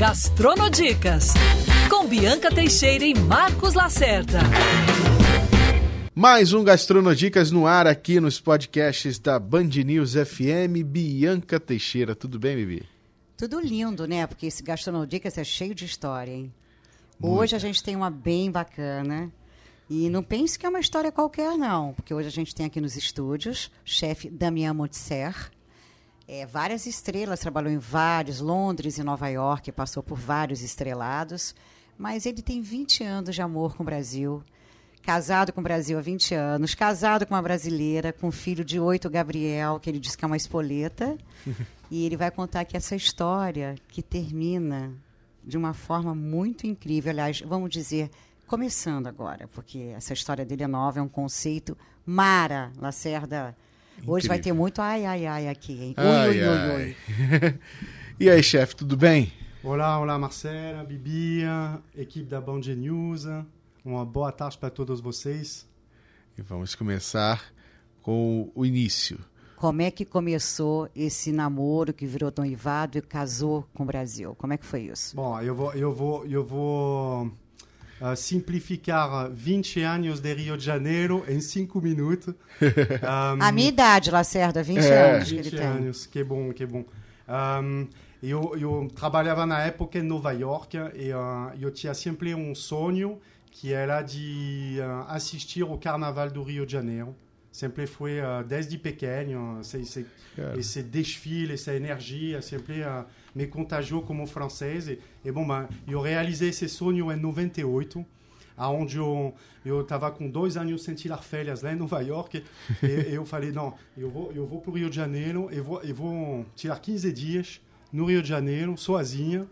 Gastronodicas, com Bianca Teixeira e Marcos Lacerda. Mais um Gastronodicas no ar aqui nos podcasts da Band News FM. Bianca Teixeira, tudo bem, Bibi? Tudo lindo, né? Porque esse Gastronodicas é cheio de história, hein? Muita. Hoje a gente tem uma bem bacana. E não pense que é uma história qualquer, não. Porque hoje a gente tem aqui nos estúdios o chefe Damien Motser. É, várias estrelas, trabalhou em vários, Londres e Nova York, passou por vários estrelados. Mas ele tem 20 anos de amor com o Brasil. Casado com o Brasil há 20 anos, casado com uma brasileira, com um filho de oito, Gabriel, que ele diz que é uma espoleta. e ele vai contar aqui essa história que termina de uma forma muito incrível. Aliás, vamos dizer, começando agora, porque essa história dele é nova, é um conceito. Mara Lacerda. Hoje vai ter muito ai, ai, ai aqui, hein? Ui, Ai, ui, ui, ui. ai. e aí, chefe, tudo bem? Olá, olá Marcela, Bibi, equipe da Band News. Uma boa tarde para todos vocês. E vamos começar com o início. Como é que começou esse namoro que virou noivado e casou com o Brasil? Como é que foi isso? Bom, eu vou, eu vou, eu vou ah, simplificar 20 anos de Rio de Janeiro em 5 minutos. Um, A minha idade, Lacerda, 20 É. anos que ele 20 tem. anos, que bom, que bom. Um, eu, eu trabalhava na época em Nova York e ah, eu tinha sempre um sonho que era de ah, assistir o Carnaval do Rio de Janeiro. Sempre foi ah, desde pequeno, esse, esse, desfile, essa energia, sempre ah, me contagiou como francês. E, e bom, bah, eu realizei esse sonho em 98 aonde eu eu estava com dois anos sem tirar férias lá em Nova York. E eu falei não eu vou eu vou para o Rio de Janeiro eu vou eu vou tirar 15 dias no Rio de Janeiro sozinha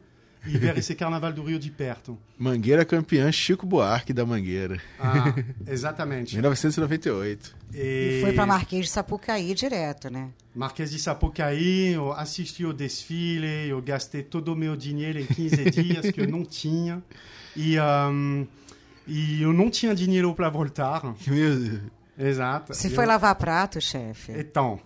e ver esse Carnaval do Rio de perto Mangueira campeã Chico Buarque da Mangueira, ah, exatamente 1998. E foi para Marquês de Sapucaí direto, né? Marquês de Sapucaí, eu assisti o desfile, eu gastei todo o meu dinheiro em 15 dias que eu não tinha. E, ahm, e eu não tinha dinheiro para voltar. Meu Deus. Exato. Você Eu- foi lavar prato, chefe? Então,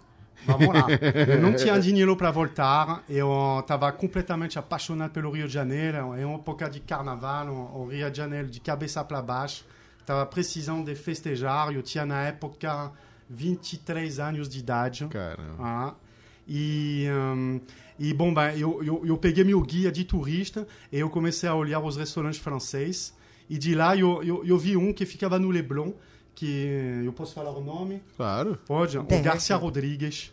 vamos lá. Eu não tinha dinheiro para voltar. Eu estava completamente apaixonado pelo Rio de Janeiro. É uma época de carnaval, o Rio de Janeiro de cabeça para baixo. Estava precisando de festejar. Eu tinha na época 23 anos de idade. Caramba. Ah, e, hum, e bom, bah, eu, eu, eu peguei meu guia de turista e eu comecei a olhar os restaurantes franceses. E de lá eu, eu, eu vi um que ficava no Leblon, que eu posso falar o nome? Claro. Pode, Deve. o Garcia Rodrigues.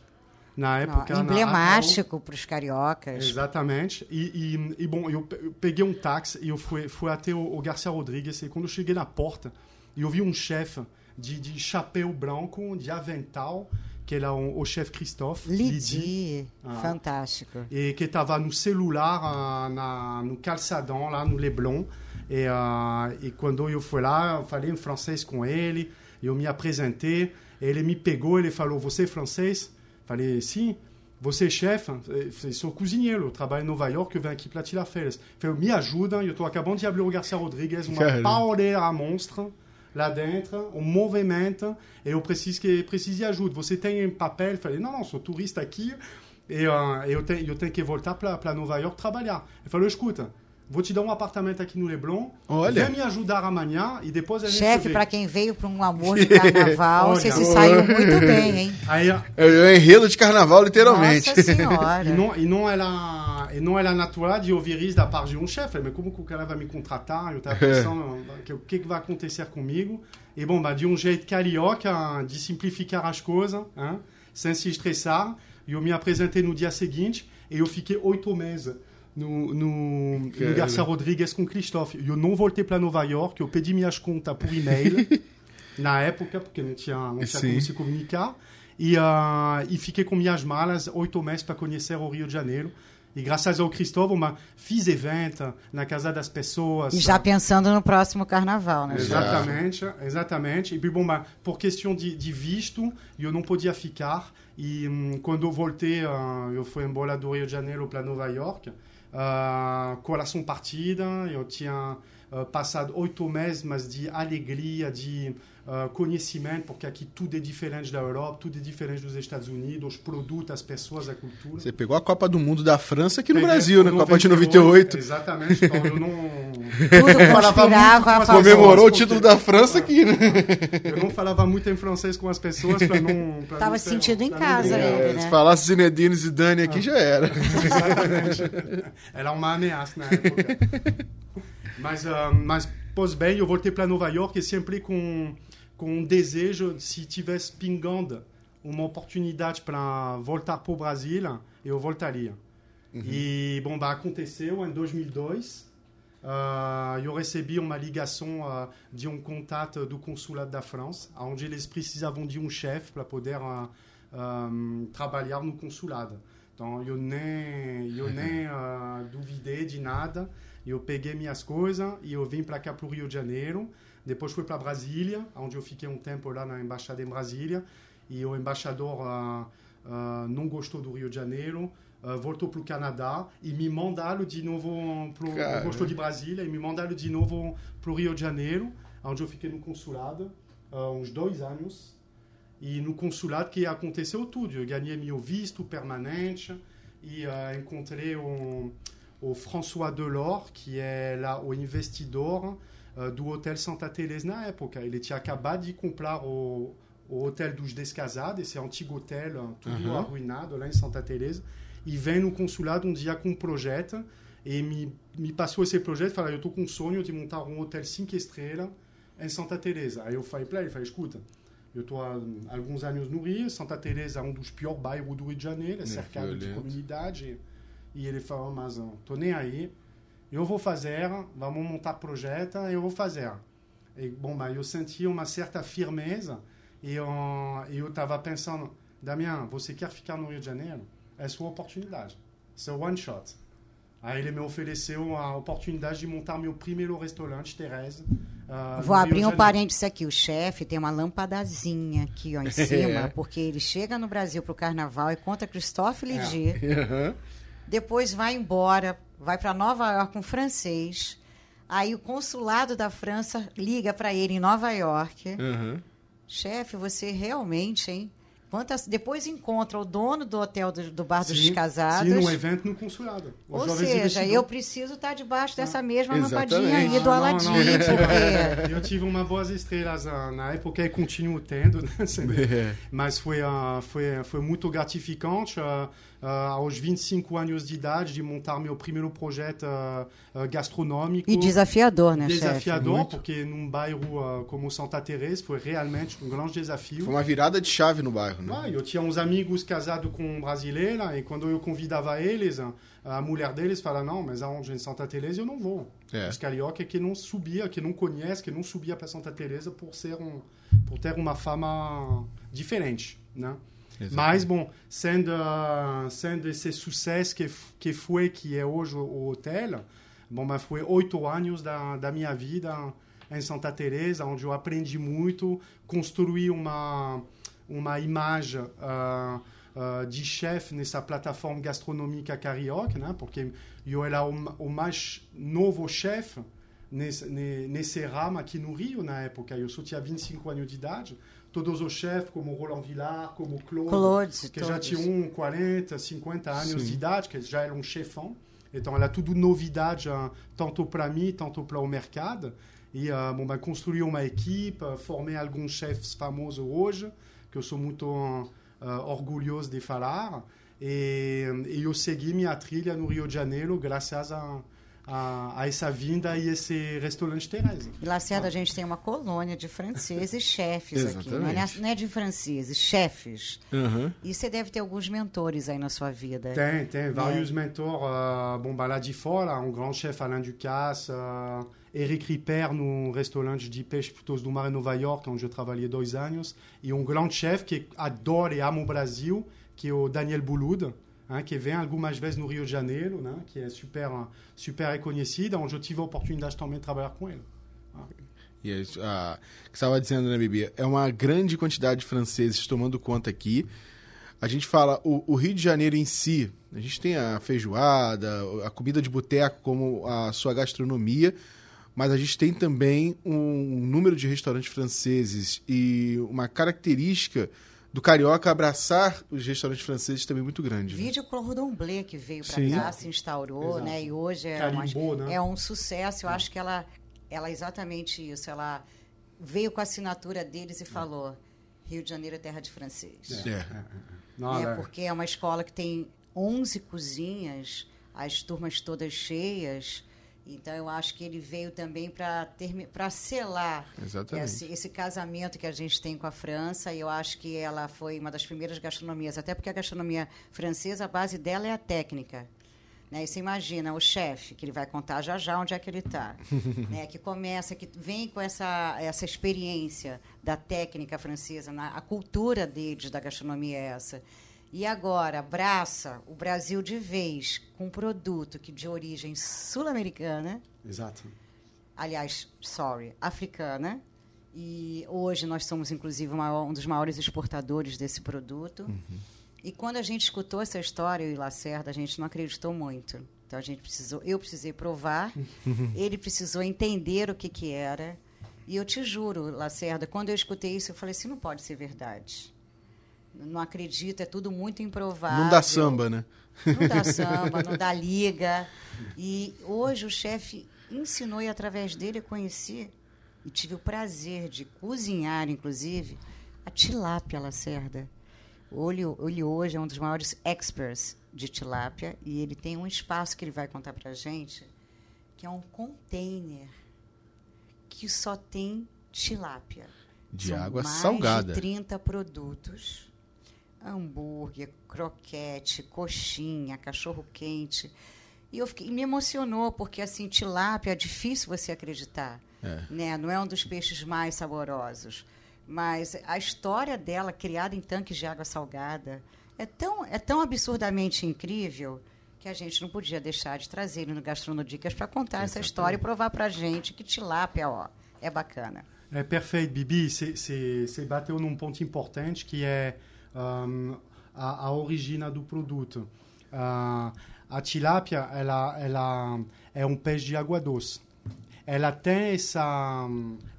Na Não, época. na emblemático para os cariocas. Exatamente. E, e, e, bom, eu peguei um táxi e eu fui, fui até o, o Garcia Rodrigues. E quando eu cheguei na porta, eu vi um chefe de, de chapéu branco, de avental, que era o, o chefe Christophe. Lidi, Ah. fantástico. e que estava no celular, ah, na, no calçadão, lá no Leblon. E, ah, e quando eu fui lá, eu falei em francês com ele, eu me apresentei, ele me pegou, ele falou, você é francês? Falei, sim. Você é chefe? Eu falei, sou cozinheiro, eu trabalho em Nova York, eu venho aqui para tirar férias. Ele falou, me ajuda, eu estou acabando de abrir o Garcia Rodrigues, uma Caramba. pauleira monstra lá dentro, um movimento, e eu preciso, que, preciso de ajuda. Você tem um papel? Eu falei, não, não, sou turista aqui, e ah, eu, tenho, eu tenho que voltar para Nova York trabalhar. Ele falou, escuta, vou te dar um apartamento aqui no Leblon, Olha. vem me ajudar amanhã, e depois a gente Chefe, vê." para quem veio para um amor de carnaval, você se saiu muito bem, hein? Aí, É o enredo de carnaval, literalmente. Nossa senhora. E não, e não era e não era natural de ouvir isso da parte de um chefe. Mas como que o cara vai me contratar? Eu estava pensando o que, que vai acontecer comigo. E bom, bah, de um jeito carioca, de simplificar as coisas, hein, sem se estressar. Eu me apresentei no dia seguinte e eu fiquei oito meses no, no, no. Garcia Rodrigues com Christophe. Eu não voltei para Nova York, eu pedi minhas contas por e-mail. na época, porque não tinha, não tinha como se comunicar. E, ah, e fiquei com minhas malas oito meses para conhecer o Rio de Janeiro. E graças ao Cristóvão, bah, fiz evento na casa das pessoas. E já pensando no próximo carnaval, né? Exatamente, exatamente. E bom, bah, por questão de, de visto, eu não podia ficar. E hum, quando eu voltei, ah, eu fui embora do Rio de Janeiro para Nova York, ah, coração partida, eu tinha uh, passado oito meses, mas de alegria, de uh, conhecimento, porque aqui tudo é diferente da Europa, tudo é diferente dos Estados Unidos, os produtos, as pessoas, a cultura. Você pegou a Copa do Mundo da França aqui no Peguei Brasil, né? Copa de 98. Exatamente. Então eu não. Tudo conspirava a Comemorou o título da França aqui, né? Eu não falava muito em francês com as pessoas para não. Pra Tava sentindo em casa ele, né? Se falasse Zinedine Zidane aqui, ah. já era. Exatamente. Era uma ameaça na época. Mas, uh, mas pois bem, eu voltei para Nova York e sempre com com um desejo, se tivesse pingando uma oportunidade para voltar para o Brasil, eu voltaria. Uhum. E, bom, bah, aconteceu em 2002. Uh, eu recebi uma ligação uh, de um contato do consulado da França, onde eles precisavam de um chefe para poder uh, um, trabalhar no consulado. Então, eu nem, eu nem duvidei de nada. Eu peguei minhas coisas e eu vim para cá, para o Rio de Janeiro. Depois fui para Brasília, onde eu fiquei um tempo lá na embaixada em Brasília. E o embaixador uh, uh, não gostou do Rio de Janeiro, uh, voltou para o Canadá e me mandaram de novo para gostou de Brasília e me mandaram de novo para o Rio de Janeiro, onde eu fiquei no consulado uns dois anos. E no consulado que aconteceu tudo. Eu ganhei meu visto permanente e encontrei o, o François Delors, que é lá o investidor uh, do Hotel Santa Teresa na época. Ele tinha acabado de comprar o, o Hotel dos Descasados, esse antigo hotel, tudo uhum. arruinado lá em Santa Teresa, e vem no consulado um dia com um projeto e me, me passou esse projeto, falou, eu estou com sonho de montar um hotel cinco estrelas em Santa Teresa. Aí eu falei para ele, falei, escuta, eu estou há alguns anos no Rio, Santa Teresa é um dos piores bairros do Rio de Janeiro, é cercado de comunidade. E ele falou, mas não, estou nem aí, eu vou fazer, vamos montar projeto, eu vou fazer. E, bom, mas eu senti uma certa firmeza e eu estava pensando, Damian, você quer ficar no Rio de Janeiro? É sua oportunidade. É one shot. Aí ele me ofereceu a oportunidade de montar meu primeiro restaurante, Teresa. Uh, Vou abrir um parênteses aqui. O chefe tem uma lampadazinha aqui ó, em cima, é. porque ele chega no Brasil para o carnaval e conta Christophe Ligier. É. Depois vai embora, vai para Nova York com um francês. Aí o consulado da França liga para ele em Nova York. Uhum. Chefe, você realmente, hein? Quantas, depois encontra o dono do hotel do, do Bar sim, dos Casados. Sim, num evento no consulado. Ou seja, eu preciso estar debaixo dessa ah, mesma lampadinha aí do Aladim. Porque... Eu tive uma boas estrelas na época e continuo tendo, né? É. mas foi, uh, foi, foi muito gratificante. Uh, uh, aos 25 anos de idade, de montar meu primeiro projeto uh, gastronômico. E desafiador, né, Desafiador, chefe? porque num bairro como Santa Teresa foi realmente um grande desafio. Foi uma virada de chave no bairro, né? Ah, eu tinha uns amigos casados com brasileira e quando eu convidava eles, a mulher deles fala não, mas aonde em Santa Teresa eu não vou. É. Os carioca que não subia, que não conhece, que não subia para Santa Teresa por ser um, por ter uma fama diferente, né? Exatamente. Mas, bom, sendo, sendo esse sucesso que, que foi, que é hoje o hotel, bom, mas foi oito anos da, da minha vida em Santa Teresa, onde eu aprendi muito, construí uma, uma imagem uh, uh, de chefe nessa plataforma gastronômica carioca, né? porque eu era o, o mais novo chefe nesse, nesse ramo aqui no Rio na época. Eu só tinha 25 anos de idade todos os chefes, como Roland Villard, como Claude, Claude que todos. já tinham 40, 50 anos Sim. de idade, que já eram chefão. Então, ela é tudo novidade, tanto para mim, tanto para o mercado. E, uh, bom, ben, construir uma equipe, formei alguns chefes famosos hoje, que eu sou muito uh, orgulhoso de falar. E, e eu segui minha trilha no Rio de Janeiro, graças a a, a, essa vinda e esse restaurante Teresa. E Lacerda, ah. a gente tem uma colônia de franceses chefes aqui. Não é, não é, de franceses, chefes. Uhum. E você deve ter alguns mentores aí na sua vida. Tem, tem. Vários é. mentores. Uh, bom, lá de fora, um grande chefe, Alain Ducasse, uh, Eric Ripper, no restaurante de peixe frutos do mar em Nova York, onde eu trabalhei dois anos. E um grande chefe que adora e ama o Brasil, que é o Daniel Boulud hein, que vem algumas vezes no Rio de Janeiro, né, que é super, super reconhecida, onde eu tive a oportunidade também de trabalhar com ele. E ah, que estava dizendo, né, Bibi? É uma grande quantidade de franceses tomando conta aqui. A gente fala, o, o, Rio de Janeiro em si, a gente tem a feijoada, a comida de boteco como a sua gastronomia, mas a gente tem também um número de restaurantes franceses e uma característica do carioca abraçar os restaurantes franceses também muito grande. Né? Vídeo Cordon Bleu que veio para cá, se instaurou, Exato. né? E hoje é, Carimbou, uma, né? é um sucesso. Eu é. acho que ela, ela é exatamente isso. Ela veio com a assinatura deles e é. falou: Rio de Janeiro é terra de francês. É. é. Não, é, porque é uma escola que tem 11 cozinhas, as turmas todas cheias. Então, eu acho que ele veio também para selar esse, esse, casamento que a gente tem com a França. E eu acho que ela foi uma das primeiras gastronomias, até porque a gastronomia francesa, a base dela é a técnica. Né? E você imagina o chefe, que ele vai contar já já onde é que ele está, né? que começa, que vem com essa, essa experiência da técnica francesa, na, a cultura deles da gastronomia é essa. E agora abraça o Brasil de vez com um produto que de origem sul-americana. Exato. Aliás, sorry, africana. E hoje nós somos, inclusive, um dos maiores exportadores desse produto. Uhum. E quando a gente escutou essa história, eu e Lacerda, a gente não acreditou muito. Então a gente precisou, eu precisei provar, ele precisou entender o que, que era. E eu te juro, Lacerda, quando eu escutei isso, eu falei assim, não pode ser verdade não acredito, é tudo muito improvável. Não dá samba, né? Não dá samba, não dá liga. E hoje o chefe ensinou e através dele eu conheci e tive o prazer de cozinhar, inclusive, a tilápia lacerda. Ele hoje é um dos maiores experts de tilápia e ele tem um espaço que ele vai contar para a gente, que é um container que só tem tilápia. De São água mais salgada. de 30 produtos hambúrguer, croquete, coxinha, cachorro quente. E eu fiquei, me emocionou porque assim tilápia é difícil você acreditar, é. né? Não é um dos peixes mais saborosos, mas a história dela criada em tanques de água salgada é tão é tão absurdamente incrível que a gente não podia deixar de trazer ele no Gastronodicas para contar Exatamente. essa história e provar para a gente que tilápia ó, é bacana. É perfeito, Bibi. Você bateu num ponto importante que é a, a origem do produto. Uh, a tilápia ela, ela é um peixe de água doce. Ela tem essa,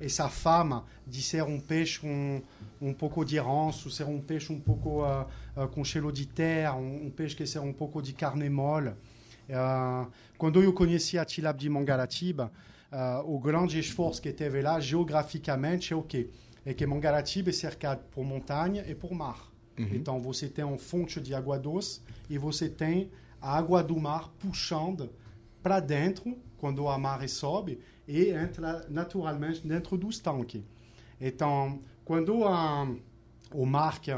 essa fama de ser um peixe com um pouco de ranço, ser um peixe um pouco uh, de terra, um, um, peixe que ser um pouco de carne mole. Uh, quando eu conheci a tilápia de Mangaratiba, o grande esforço que teve lá, geograficamente, é o quê? É que Mangaratiba é cercado por montanha e por mar. Uhum. Então você tem um fonte de água doce e você tem a água do mar puxando para dentro quando a maré sobe e entra naturalmente dentro dos tanques. Então, quando a, o mar, que,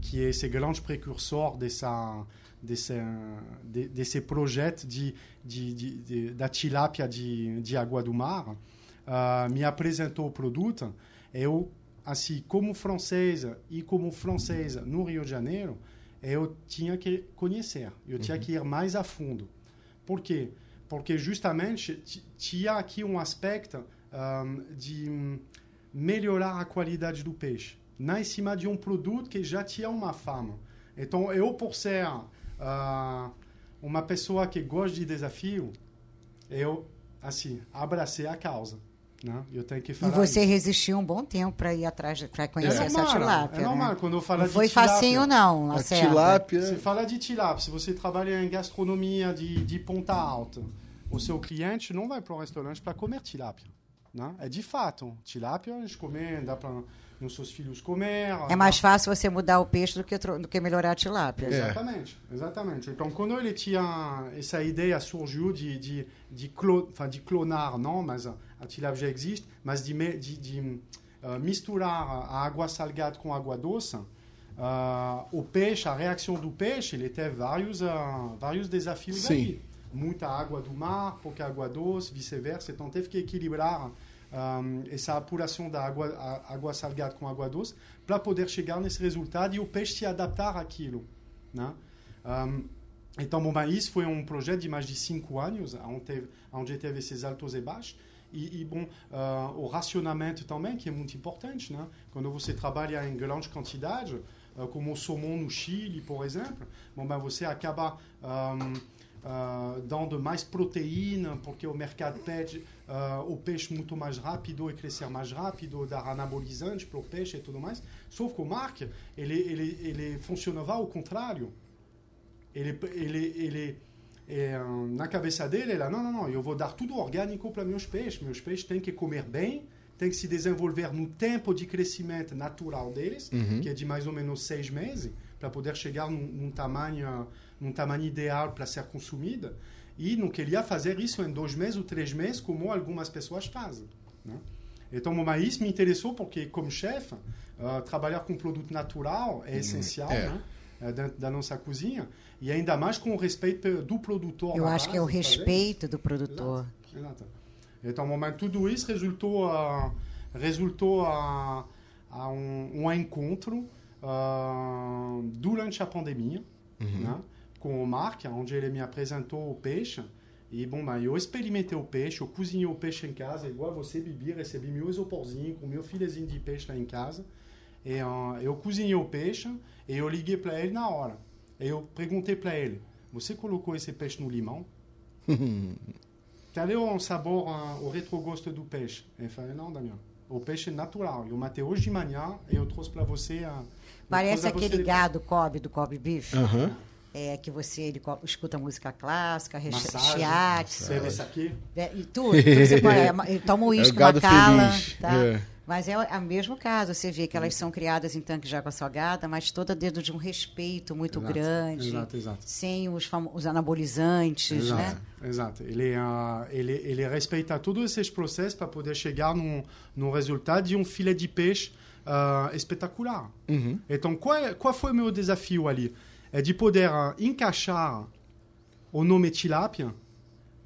que é esse grande precursor dessa, desse, de, desse projeto de, de, de, de, da tilápia de, de água do mar, uh, me apresentou o produto, eu assim, como francesa e como francesa no Rio de Janeiro, eu tinha que conhecer, eu tinha uhum. que ir mais a fundo. Por quê? Porque justamente tinha aqui um aspecto um, de melhorar a qualidade do peixe, na cima de um produto que já tinha uma fama. Então, eu, por ser uh, uma pessoa que gosta de desafio, eu, assim, abracei a causa. Né? Eu tenho que falar e você isso. resistiu um bom tempo para ir atrás, para conhecer é essa tilápia. É normal, né? quando eu falo não de foi tilápia, facinho, não. A tilápia. Você fala de tilápia, se você trabalha em gastronomia de, de ponta alta, o seu cliente não vai para o restaurante para comer tilápia. Né? É de fato. Tilápia a gente come, dá para os seus filhos comer. É mais fácil você mudar o peixe do que, do que melhorar a tilápia. É. Exatamente, exatamente. Então, quando ele tinha essa ideia surgiu de, de, de, clo, de clonar, não, mas a tilápia já existe, mas de, de, de uh, misturar a água salgada com água doce, uh, o peixe, a reação do peixe, ele teve vários, uh, vários desafios Sim. Muita água do mar, pouca água doce, vice-versa. Então, teve que equilibrar um, essa apuração da água, água salgada com água doce para poder chegar nesse resultado e o peixe se adaptar àquilo. Né? Um, então, bom, isso foi um projeto de mais de cinco anos, onde teve, onde teve esses altos e baixos. E, e bom, uh, o racionamento também, que é muito importante, né? Quando você trabalha em grande quantidade, uh, como o salmão no Chile, por exemplo, bom, ben, você acaba um, dando mais proteína, porque o mercado pede uh, o peixe muito mais rápido e crescer mais rápido, dar anabolizante para o peixe e tudo mais. Só que o Mark, ele, ele, ele funcionava ao contrário. É, na cabeça dele, ele, não, não, não, eu vou dar tudo orgânico para meus peixes. Meus peixes têm que comer bem, têm que se desenvolver no tempo de crescimento natural deles, Uhum. que é de mais ou menos seis meses, para poder chegar num, num tamanho, num tamanho ideal para ser consumida. E não queria fazer isso em dois meses ou três meses, como algumas pessoas fazem. Né? Então, mas isso me interessou porque, como chefe, uh, trabalhar com produto natural é essencial é. né? Uh, dentro da nossa cozinha. E ainda mais com o respeito do produtor. Eu acho que é o base, respeito do produtor. Exato, exato. Então, mas tudo isso resultou a, resultou a, a um, um encontro ah, durante a pandemia, né, com o Mark, onde ele me apresentou o peixe. E, bom, mas eu experimentei o peixe, eu cozinhei o peixe em casa, igual você, Bibi, recebi meu isoporzinho com meu filezinho de peixe lá em casa. E ah, eu cozinhei o peixe e eu liguei para ele na hora. E eu perguntei para ele, você colocou esse peixe no limão? Cadê o sabor, o retrogosto do peixe? Ele falou, não, Damião, o peixe é natural. Eu matei hoje de manhã e eu trouxe para você a... Parece aquele você- gado Kobe, do Kobe Beef. Aham. É, que você ele escuta música clássica, shiatsu, Serve aqui. é, e tudo. tudo você é, ele toma uísque, É o gado macala, feliz, tá? é. Mas é o mesmo caso, você vê que elas são criadas em tanque de água salgada, mas toda dentro de um respeito muito Exato, grande, exato, exato. sem os, os anabolizantes, Exato, né? exato. Ele, ah, ele, ele respeita todos esses processos para poder chegar num, num resultado de um filé de peixe ah, espetacular. Uhum. Então, qual, é- qual foi o meu desafio ali? É de poder ah, encaixar o nome tilápia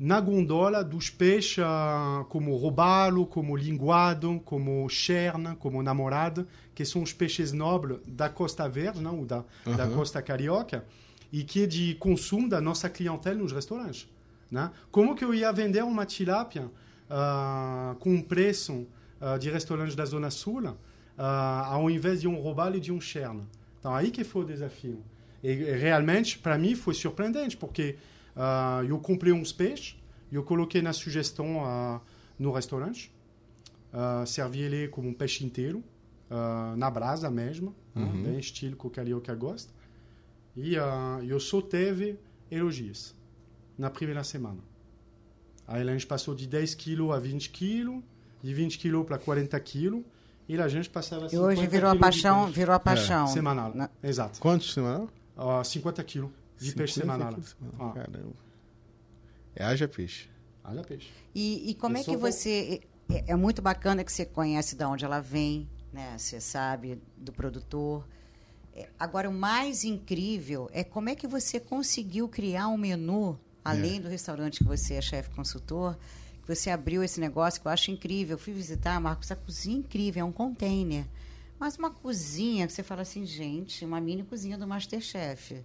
na gondola dos peixes ah, como robalo, como linguado, como cherna, como namorado, que são os peixes nobres da Costa Verde, não, ou da, da Aham. Costa Carioca, e que é de consumo da nossa clientela nos restaurantes. Né? Como que eu ia vender uma tilápia ah, com um preço ah, de restaurantes da Zona Sul, ah, ao invés de um robalo e de um cherna? Então, aí que foi o desafio. E realmente, para mim, foi surpreendente, porque ah, eu comprei uns peixes, eu coloquei na sugestão ah, no restaurante, ah, servi ele como um peixe inteiro, ah, na brasa mesmo, né, bem estilo que o carioca gosta. E eu só teve elogios na primeira semana. Aí a gente passou de 10 quilos a 20 quilos, de 20 quilos para 40 quilos, e a gente passava E hoje 50 virou a paixão, virou a paixão. Semanal, Na- exato. Quantos semanal? Ah, 50 quilos de peixe 50 semanal. Caramba. É haja peixe. olha peixe. E, e como Eu é que você. É, é muito bacana que você conhece de onde ela vem, né? Você sabe do produtor. É, agora, o mais incrível é como é que você conseguiu criar um menu, além do restaurante que você é chefe consultor, que você abriu esse negócio que eu acho incrível. Eu fui visitar, Marcos, a cozinha é incrível, é um container. Mas uma cozinha que você fala assim, gente, uma mini cozinha do Masterchef.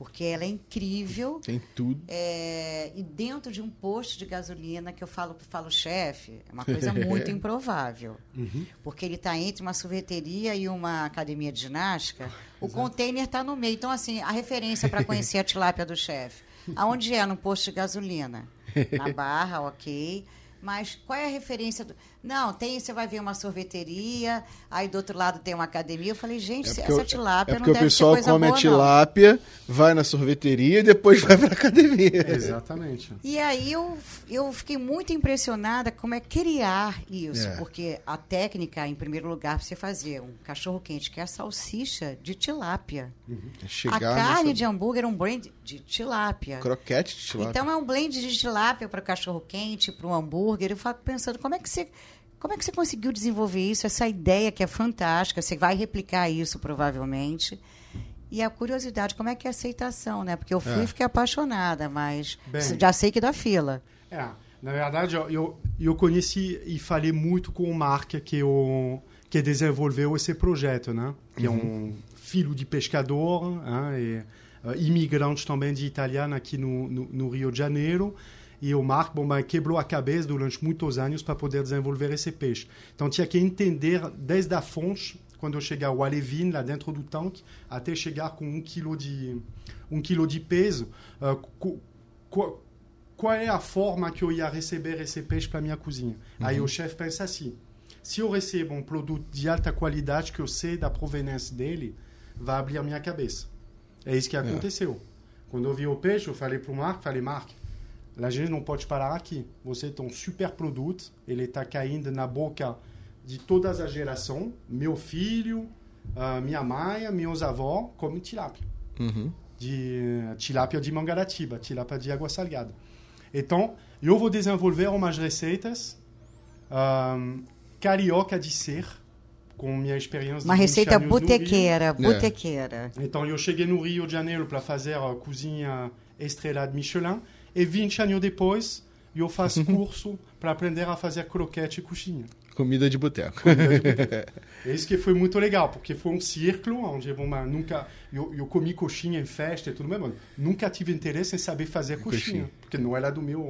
Porque ela é incrível. Tem tudo. É, e dentro de um posto de gasolina, que eu falo falo chefe, é uma coisa muito improvável. Porque ele está entre uma sorveteria e uma academia de ginástica. O container está no meio. Então, assim, a referência para conhecer a tilápia do chefe. Aonde é? No posto de gasolina. Na barra, ok. Mas qual é a referência? Do... Não, tem, você vai ver uma sorveteria, aí do outro lado tem uma academia. Eu falei, gente, É se porque, essa o- tilápia é não porque o deve pessoal ser coisa come boa, a não. tilápia, vai na sorveteria e depois vai pra academia. Exatamente. E aí eu, eu fiquei muito impressionada como é criar isso, É. porque a técnica, em primeiro lugar, pra você fazer um cachorro quente, que é a salsicha de tilápia. É Chegar a carne nessa- de hambúrguer é um blend de tilápia. Croquete de tilápia. Então é um blend de tilápia para cachorro quente, para um hambúrguer. Eu fico pensando como é que você como é que você conseguiu desenvolver isso? Essa ideia que é fantástica. Você vai replicar isso provavelmente. E a curiosidade, como é que é a aceitação, né? Porque eu fui É. e fiquei apaixonada, mas Bem. já sei que dá fila. É, na verdade, eu- eu, eu conheci e falei muito com o Mark, que, o, que desenvolveu esse projeto, né? Que é um filho de pescador, né? e, uh, imigrante também de italiano aqui no, no, no Rio de Janeiro. E o Mark bom, quebrou a cabeça durante muitos anos para poder desenvolver esse peixe. Então tinha que entender desde a fonte, quando chegar o alevin lá dentro do tanque, até chegar com um quilo de, um quilo de peso, uh, co- qual, qual é a forma que eu ia receber esse peixe para minha cozinha. Aí o chefe pensa assim: se eu recebo um produto de alta qualidade que eu sei da proveniência dele, vai abrir minha cabeça. É isso que aconteceu. Quando eu vi o peixe, eu falei para o Marco, falei, Marco, a gente não pode parar aqui. Você tem um super produto, ele está caindo na boca de todas as gerações. Meu filho, minha mãe, meus avós comem tilápia. Uhum. De eh, tilápia de Mangaratiba, tilápia de água salgada. Então, eu vou desenvolver umas receitas ahm, carioca de ser, com minha experiência Uma de 20 receita botequeira, botequeira. Então, eu cheguei no Rio de Janeiro para fazer a cozinha estrelada Michelin. E 20 anos depois, eu faço curso para aprender a fazer croquete e coxinha. Comida de boteco. É isso que foi muito legal, porque foi um círculo onde mas nunca eu, eu comi coxinha em festa e tudo mais, mas nunca tive interesse em saber fazer coxinha, Coxinha. porque não era do meu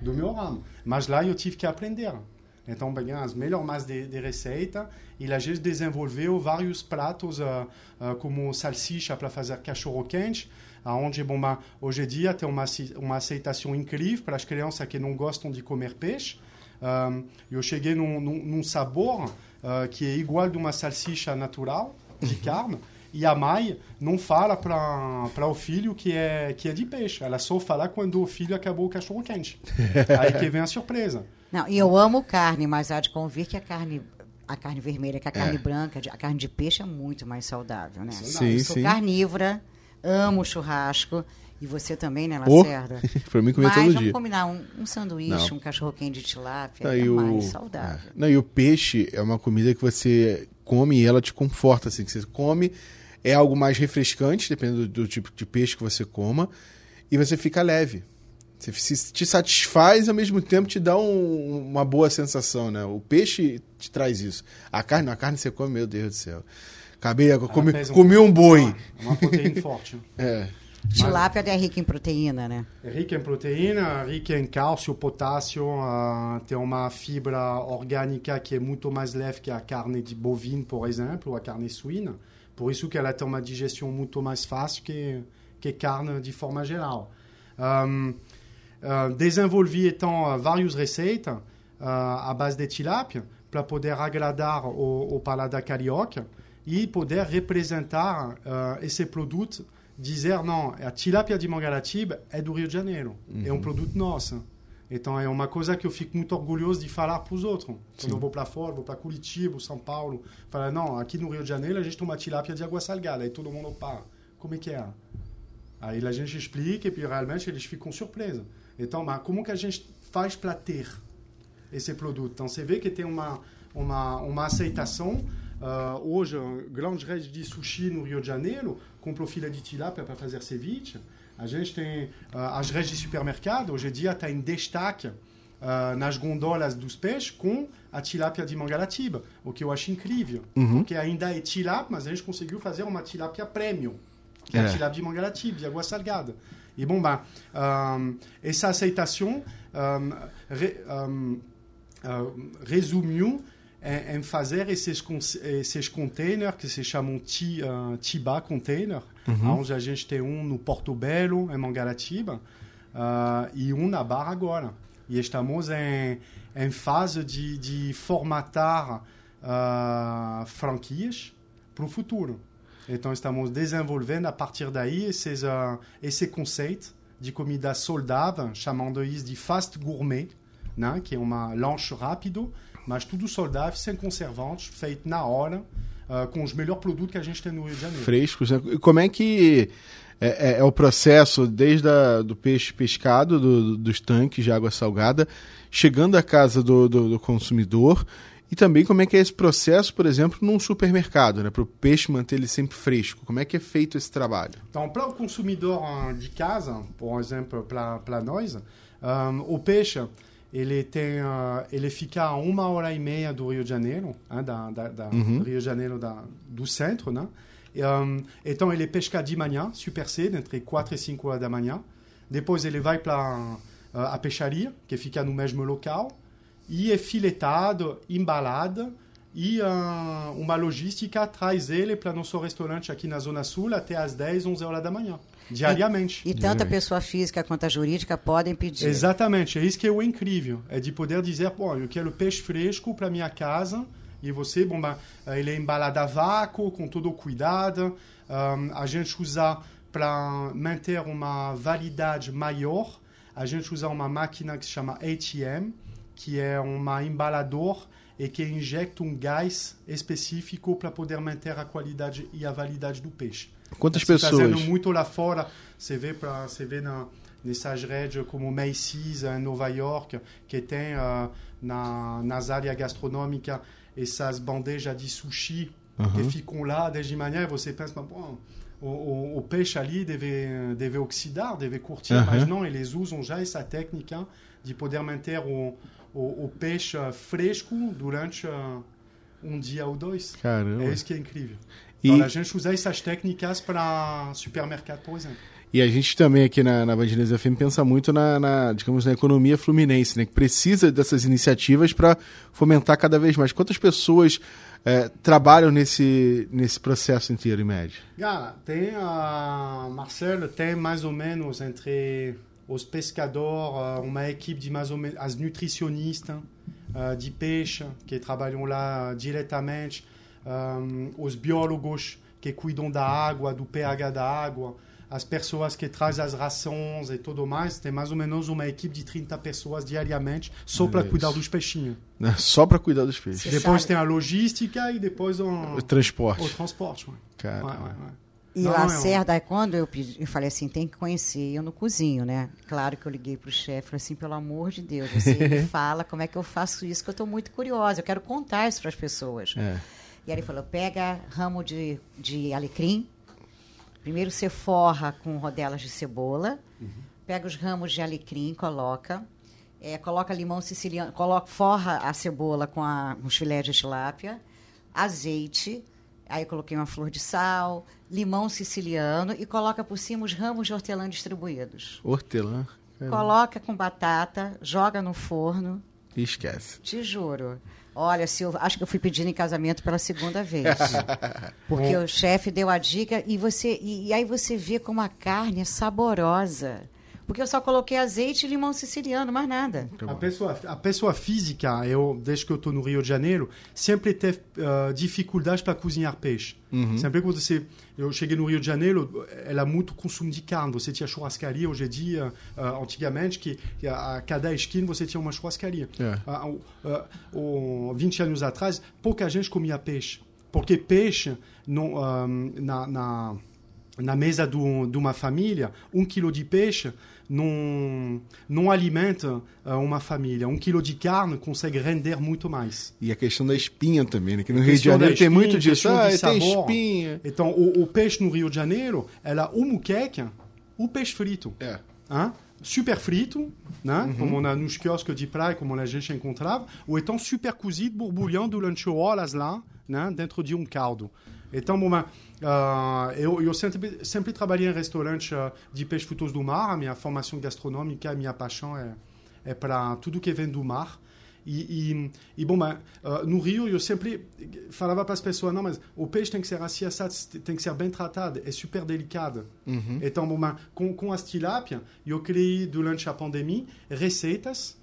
do meu ramo. Mas lá eu tive que aprender. Então peguei as melhores de, de receita e a gente desenvolveu vários pratos ah, ah, como salsicha para fazer cachorro quente, aonde bom, mas, hoje em dia tem uma uma aceitação incrível para as crianças que não gostam de comer peixe. Um, eu cheguei num, num, num sabor uh, que é igual de uma salsicha natural de carne e a mãe não fala para o filho que é que é de peixe. Ela só fala quando o filho acabou o cachorro quente. Aí que vem a surpresa. Não, e eu amo carne, mas há de convir que a carne, a carne vermelha, que a carne branca, de- a carne de peixe é muito mais saudável, né? Sim, eu sou sim. carnívora, amo churrasco. E você também, né, Oh, Lacerda? pra mim comer Mas todo vamos dia. combinar um, um sanduíche, Não. um cachorro quente de tilápia, Não, é o- mais saudável. é. Não, e o peixe é uma comida que você come e ela te conforta, assim, que você come, é algo mais refrescante, dependendo do, do tipo de peixe que você coma, e você fica leve. Você se- te satisfaz e ao mesmo tempo te dá um- uma boa sensação, né? O peixe te traz isso. A carne, a carne você come, meu Deus do céu. Acabei, comi, um comi um boi. Uma proteína forte. É. Tilápia é rica em proteína, né? É rica em proteína, rica em cálcio, potássio, ah, tem uma fibra orgânica que é muito mais leve que a carne de bovino, por exemplo, ou a carne suína. Por isso que ela tem uma digestão muito mais fácil que, que carne de forma geral. Ahm, ah, desenvolvi então várias receitas ah, à base de tilápia para poder agradar o, o paladar carioca e poder representar ah, esse produto, dizer não, a tilápia de Mangaratiba é do Rio de Janeiro, é um produto nosso. Então é uma coisa que eu fico muito orgulhoso de falar para os outros. Quando eu vou para fora, vou para Curitiba, São Paulo, falar não, aqui no Rio de Janeiro a gente toma tilápia de água salgada, aí todo mundo para, como é que é? Aí a gente explica e puis, realmente eles ficam surpresos. Então, mas como que a gente faz para ter esse produto? Então, você vê que tem uma, uma, uma aceitação. Ah, hoje, grandes redes de sushi no Rio de Janeiro compram filé de tilápia para fazer ceviche. A gente tem ah, as redes de supermercado. Hoje em dia está em destaque ah, nas gondolas dos peixes com a tilápia de Mangaratiba, o que eu acho incrível. Porque ainda é tilápia, mas a gente conseguiu fazer uma tilápia premium que é, É. a tilápia de Mangaratiba, de água salgada. E bom, bah, hum, essa aceitação hum, re, hum, resumiu em, em fazer esses, esses containers que se chamam uh, Tiba Container, onde a gente tem um no Porto Belo, em Mangaratiba, uh, e um na Barra agora. E estamos em, em fase de, de formatar uh, franquias para o futuro. Então, estamos desenvolvendo a partir daí esses, uh, esse conceito de comida saudável, chamando isso de fast gourmet, né? que é uma lanche rápido, mas tudo saudável, sem conservantes, feito na hora, uh, com os melhores produtos que a gente tem no Rio de Janeiro. frescos. né? E Como é que é, é- é o processo desde a, do peixe pescado, do- dos tanques de água salgada, chegando à casa do, do- do consumidor? E também como é que é esse processo, por exemplo, num supermercado, né? Para o peixe manter ele sempre fresco. Como é que é feito esse trabalho? Então, para o consumidor ah, de casa, por exemplo, para nós, ah, o peixe, ele, tem, ah, ele fica a uma hora e meia do Rio de Janeiro, hein, da, da, da- do Rio de Janeiro da, do centro, né? E, ah, então, ele pesca de manhã, super cedo, entre 4 e 5 horas da manhã. Depois, ele vai para a peixaria, que fica no mesmo local, e é filetado, embalado, e ah, uma logística traz ele para nosso restaurante aqui na Zona Sul até às 10, 11 horas da manhã. diariamente. E, e tanto a pessoa física quanto a jurídica podem pedir. Exatamente, é isso que é o incrível, é de poder dizer, bom, eu quero peixe fresco para minha casa, e você, bom, bah, ele é embalado a vácuo, com todo o cuidado, um, a gente usa para manter uma validade maior, a gente usa uma máquina que se chama ATM, que é uma embalador e que injecta um gás específico para poder manter a qualidade e a validade do peixe. Quantas Está pessoas? fazendo muito lá fora, você vê, pra, você vê na, nessas redes como Macy's em Nova York, que tem uh, na, nas áreas gastronômicas essas bandejas de sushi que ficam lá desde manhã e você pensa, bom, o, o, o, peixe ali deve, deve oxidar, deve curtir, Uhum. mas não, eles usam já essa técnica de poder manter o, o, o peixe fresco durante uh, um dia ou dois. Caramba. É isso que é incrível. E- Então, a gente usa essas técnicas para supermercado, por exemplo. E a gente também aqui na, na Band News FM pensa muito na, na, digamos, na economia fluminense, né? Que precisa dessas iniciativas para fomentar cada vez mais. Quantas pessoas eh, trabalham nesse, nesse processo inteiro, em média? Cara, tem, uh, Marcelo, tem mais ou menos entre os pescadores, uh, uma equipe de mais ou menos, as nutricionistas uh, de peixe que trabalham lá diretamente, um, os biólogos que cuidam da água, do pH da água, as pessoas que trazem as rações e tudo mais, tem mais ou menos uma equipe de 30 pessoas diariamente só para cuidar dos peixinhos. Né? Só para cuidar dos peixes. Depois tem a logística e depois o, O transporte. o transporte. ué. Cara. Ué. E Não, Lacerda, aí quando eu, pedi, eu falei assim, tem que conhecer, eu não cozinho, né? Claro que eu liguei pro chefe, falei assim, pelo amor de Deus, você me fala como é que eu faço isso, que eu estou muito curiosa, eu quero contar isso para as pessoas. É. E aí ele falou, pega ramo de, de alecrim, primeiro você forra com rodelas de cebola, pega os ramos de alecrim, coloca, é, coloca limão siciliano, coloca, forra a cebola com a, os filés de tilápia, azeite, aí eu coloquei uma flor de sal, limão siciliano e coloca por cima os ramos de hortelã distribuídos. Hortelã. Caramba. Coloca com batata, joga no forno, E esquece. te juro. Olha, se eu, acho que eu fui pedindo em casamento pela segunda vez. Porque o chefe deu a dica e você e, e aí você vê como a carne é saborosa. Porque eu só coloquei azeite e limão siciliano, mais nada. Tá A pessoa, a pessoa física, eu, desde que eu estou no Rio de Janeiro, sempre teve uh, dificuldade para cozinhar peixe. Sempre que você. Eu cheguei no Rio de Janeiro, era muito consumo de carne. Você tinha churrascaria hoje em dia, uh, antigamente, que que a, a cada esquina você tinha uma churrascaria. É. Ah, uh, uh, 20 anos atrás, pouca gente comia peixe. Porque peixe, não, ah, na, na, na mesa do, de uma família, um quilo de peixe não, não alimenta ah, uma família. Um quilo de carne consegue render muito mais. E a questão da espinha também, né? Que no Rio de Janeiro tem espinha, muito disso. Ah, de tem espinha. Então, o, o peixe no Rio de Janeiro, ela o muqueque, o peixe frito. É. Hein? Super frito, né? Uhum. como on a nos quiosques de praia, como a gente encontrava, ou então super cozido, borbulhando durante horas lá, né? dentro de um caldo. Então, bom, mas, ah, eu, eu sempre, sempre trabalhei em restaurante ah, de peixe frutos do mar. A minha formação gastronômica, a minha paixão é, é para tudo que vem do mar. E, e, e bom, mas, ah, no Rio eu sempre falava para as pessoas, não, mas o peixe tem que ser assim, assado, tem que ser bem tratado, é super delicado. Então, bom, mas, com, com as tilápia, eu criei durante a pandemia receitas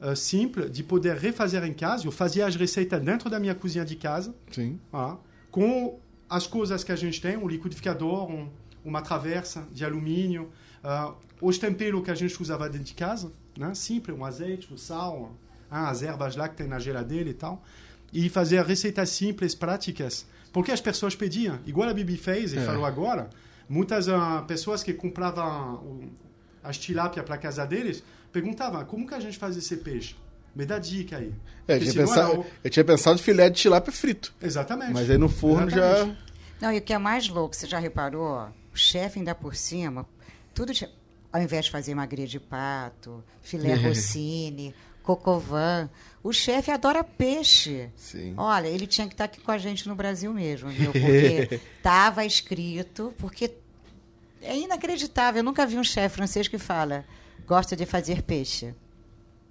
ah, simples de poder refazer em casa. Eu fazia as receitas dentro da minha cozinha de casa, Sim. ah, com as coisas que a gente tem, um liquidificador, um, uma traversa de alumínio, ah, os temperos que a gente usava dentro de casa, né? simples, um azeite, um sal, ah, as ervas lá que tem na geladeira e tal, e fazer receitas simples, práticas, porque as pessoas pediam, igual a Bibi fez e É. falou agora, muitas ah, pessoas que compravam as tilápia para casa deles perguntavam, como que a gente faz esse peixe? Me dá dica aí. É, eu, tinha pensado, era o- eu tinha pensado filé de tilápia frito. Exatamente. Mas aí no forno Exatamente. já. Não, e o que é mais louco, você já reparou? O chefe ainda por cima, tudo de- ao invés de fazer magria de pato, filé rossini, cocovan, o chefe adora peixe. Sim. Olha, ele tinha que estar aqui com a gente no Brasil mesmo, viu? Porque estava escrito, porque é inacreditável. Eu nunca vi um chefe francês que fala gosta de fazer peixe.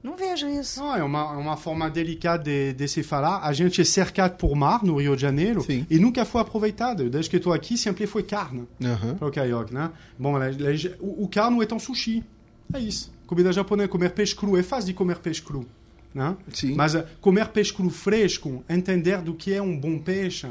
Não vejo isso. Não, é uma, é uma forma delicada de, de se falar. A gente é cercado por mar no Rio de Janeiro Sim. e nunca foi aproveitado. Desde que estou aqui, sempre foi carne Aham. para o carioca, né? Bom, o, o carne é um sushi. É isso. Comida japonesa, comer peixe cru. É fácil de comer peixe cru. Né? Sim. Mas eh, comer peixe cru fresco, entender do que é um bom peixe,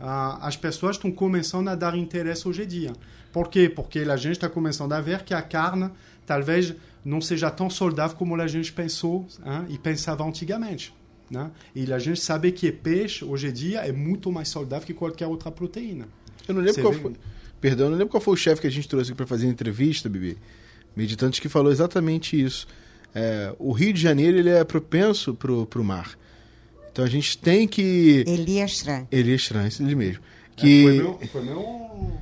ah, as pessoas estão começando a dar interesse hoje em dia. Por quê? Porque a gente está começando a ver que a carne talvez não seja tão saudável como a gente pensou hein, e pensava antigamente. Né? E a gente sabe que peixe, hoje em dia, é muito mais saudável que qualquer outra proteína. Eu não lembro Você qual vê- foi. Perdão, eu não lembro qual foi o chefe que a gente trouxe aqui para fazer a entrevista, Bibi. Meditante que falou exatamente isso. É, o Rio de Janeiro ele é propenso pro, pro mar. Então a gente tem que. Elias é estranho, isso ele mesmo. É, Que foi meu, foi meu...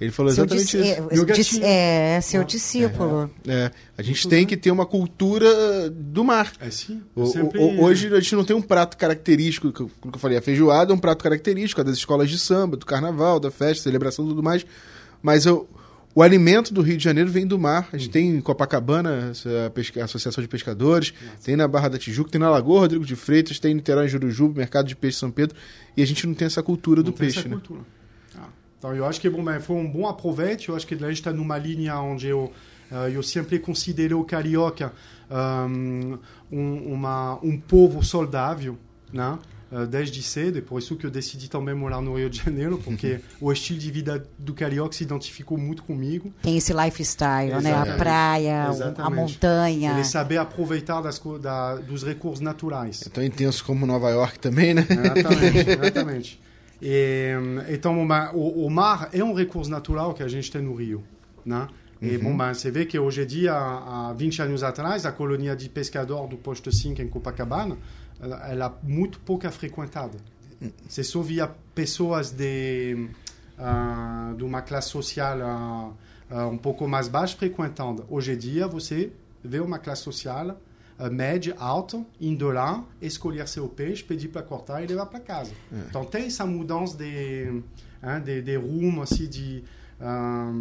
ele falou Seu exatamente isso. é, é, seu Ah, discípulo. É, a gente tem que ter uma cultura do mar. É sim. O- sempre- o- hoje a gente não tem um prato característico, que eu, falei, a feijoada é um prato característico é das escolas de samba, do carnaval, da festa, celebração e tudo mais. Mas eu- o alimento do Rio de Janeiro vem do mar. A gente tem em Copacabana, essa pesca- Associação de Pescadores, tem na Barra da Tijuca, tem na Lagoa Rodrigo de Freitas, tem em Niterói, em Jurujuba, Mercado de Peixe São Pedro. E a gente não tem essa cultura do Não tem peixe, essa né? cultura. Então, eu acho que bom, foi um bom aproveite. Eu acho que a gente está numa linha onde eu, eh, eu sempre considerei o carioca um, um, uma, um povo saudável, né? Eh, desde cedo, e por isso que eu decidi também morar no Rio de Janeiro, porque o estilo de vida do carioca se identificou muito comigo. Tem esse lifestyle, né? A Exatamente. praia, o- a Exatamente. montanha. Ele saber aproveitar das, da, dos recursos naturais. É tão intenso como Nova York também, né? Exatamente, exatamente. E, então, uma- o, o mar é um recurso natural que a gente tem no Rio, né? E, bom, ben, você vê que hoje em dia, há 20 anos atrás, a colônia de pescador do Posto 5 em Copacabana, ela ela é muito pouca frequentada. Você só via pessoas de, ah, de uma classe social ah, ah, um pouco mais baixa frequentando. Hoje em dia, você vê uma classe social alta, indo lá, escolher seu peixe, pedir para cortar e levar para casa. Então, tem essa mudança de, hein, de, de rumo, assim, de, ah,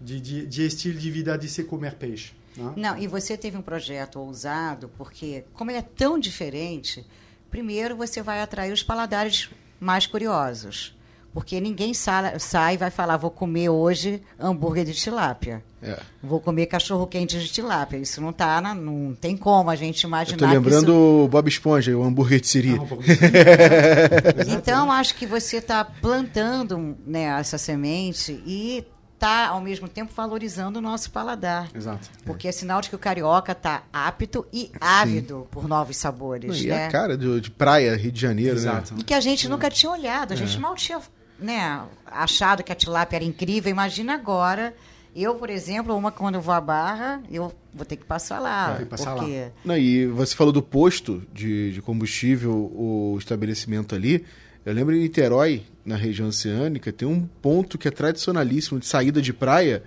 de, de, de estilo de vida de se comer peixe. né? Não, e você teve um projeto ousado, porque, como ele é tão diferente, primeiro você vai atrair os paladares mais curiosos. Porque ninguém sa- sai e vai falar, vou comer hoje hambúrguer de tilápia. É. Vou comer cachorro quente de tilápia. Isso não tá na, não tem como a gente imaginar tô que lembrando isso... o Bob Esponja, o hambúrguer de siri. Ah, um. Então, acho que você está plantando né, essa semente e está, ao mesmo tempo, valorizando o nosso paladar. Exato. Porque é sinal de que o carioca está apto e ávido por novos sabores, E né? a cara de, de praia, Rio de Janeiro, Exato. E que a gente nunca tinha olhado, a gente mal tinha né, achado que a tilápia era incrível. Imagina agora, eu, por exemplo, uma quando eu vou à Barra, eu vou ter que passar lá. Tem que passar porque né? Não, e você falou do posto de, de combustível, o estabelecimento ali. Eu lembro em Niterói, na região oceânica, tem um ponto que é tradicionalíssimo de saída de praia,